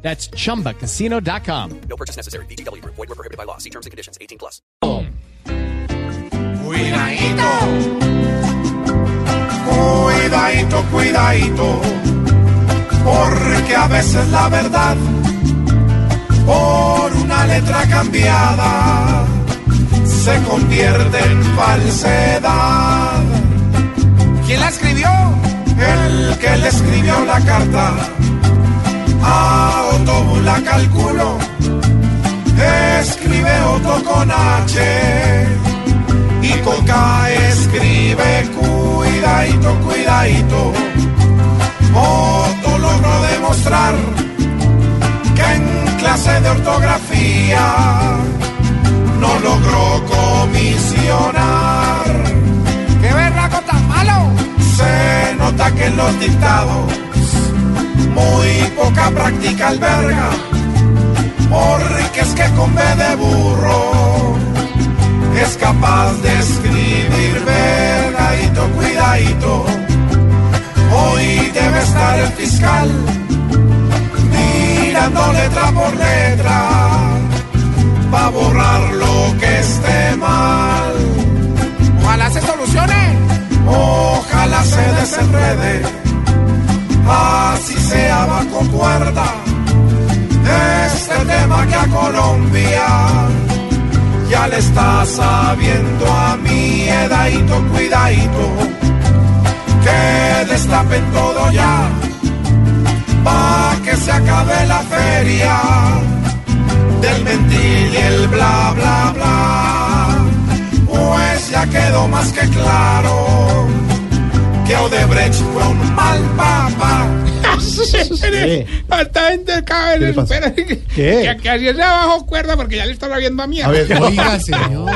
That's chumbacasino.com. No purchase necessary. BGW. Void were prohibited by law. See terms and conditions. 18 plus. Cuidadito, cuidadito, cuidadito, porque a veces la verdad por una letra cambiada se convierte en falsedad. ¿Quién la escribió? El que le escribió la carta a Otto la calculo, escribe Otto con H y con K escribe cuidadito, cuidadito. Otto logró demostrar que en clase de ortografía no logró comisionar. ¿Qué verraco tan malo? Se nota que en los dictados muy poca práctica alberga, porque es que con de burro es capaz de escribir vergadito, cuidadito. Hoy debe estar el fiscal mirando letra por letra para borrar lo que esté mal. Ojalá se solucione. Ya le está sabiendo a mi edadito, cuidadito, que destapen todo ya, pa' que se acabe la feria del mentir y el bla, bla, bla. Pues ya quedó más que claro que Odebrecht fue un mal. Falta gente cada vez supera que, que, que así es de abajo cuerda porque ya le está viendo a mí. A ver, oiga, señor.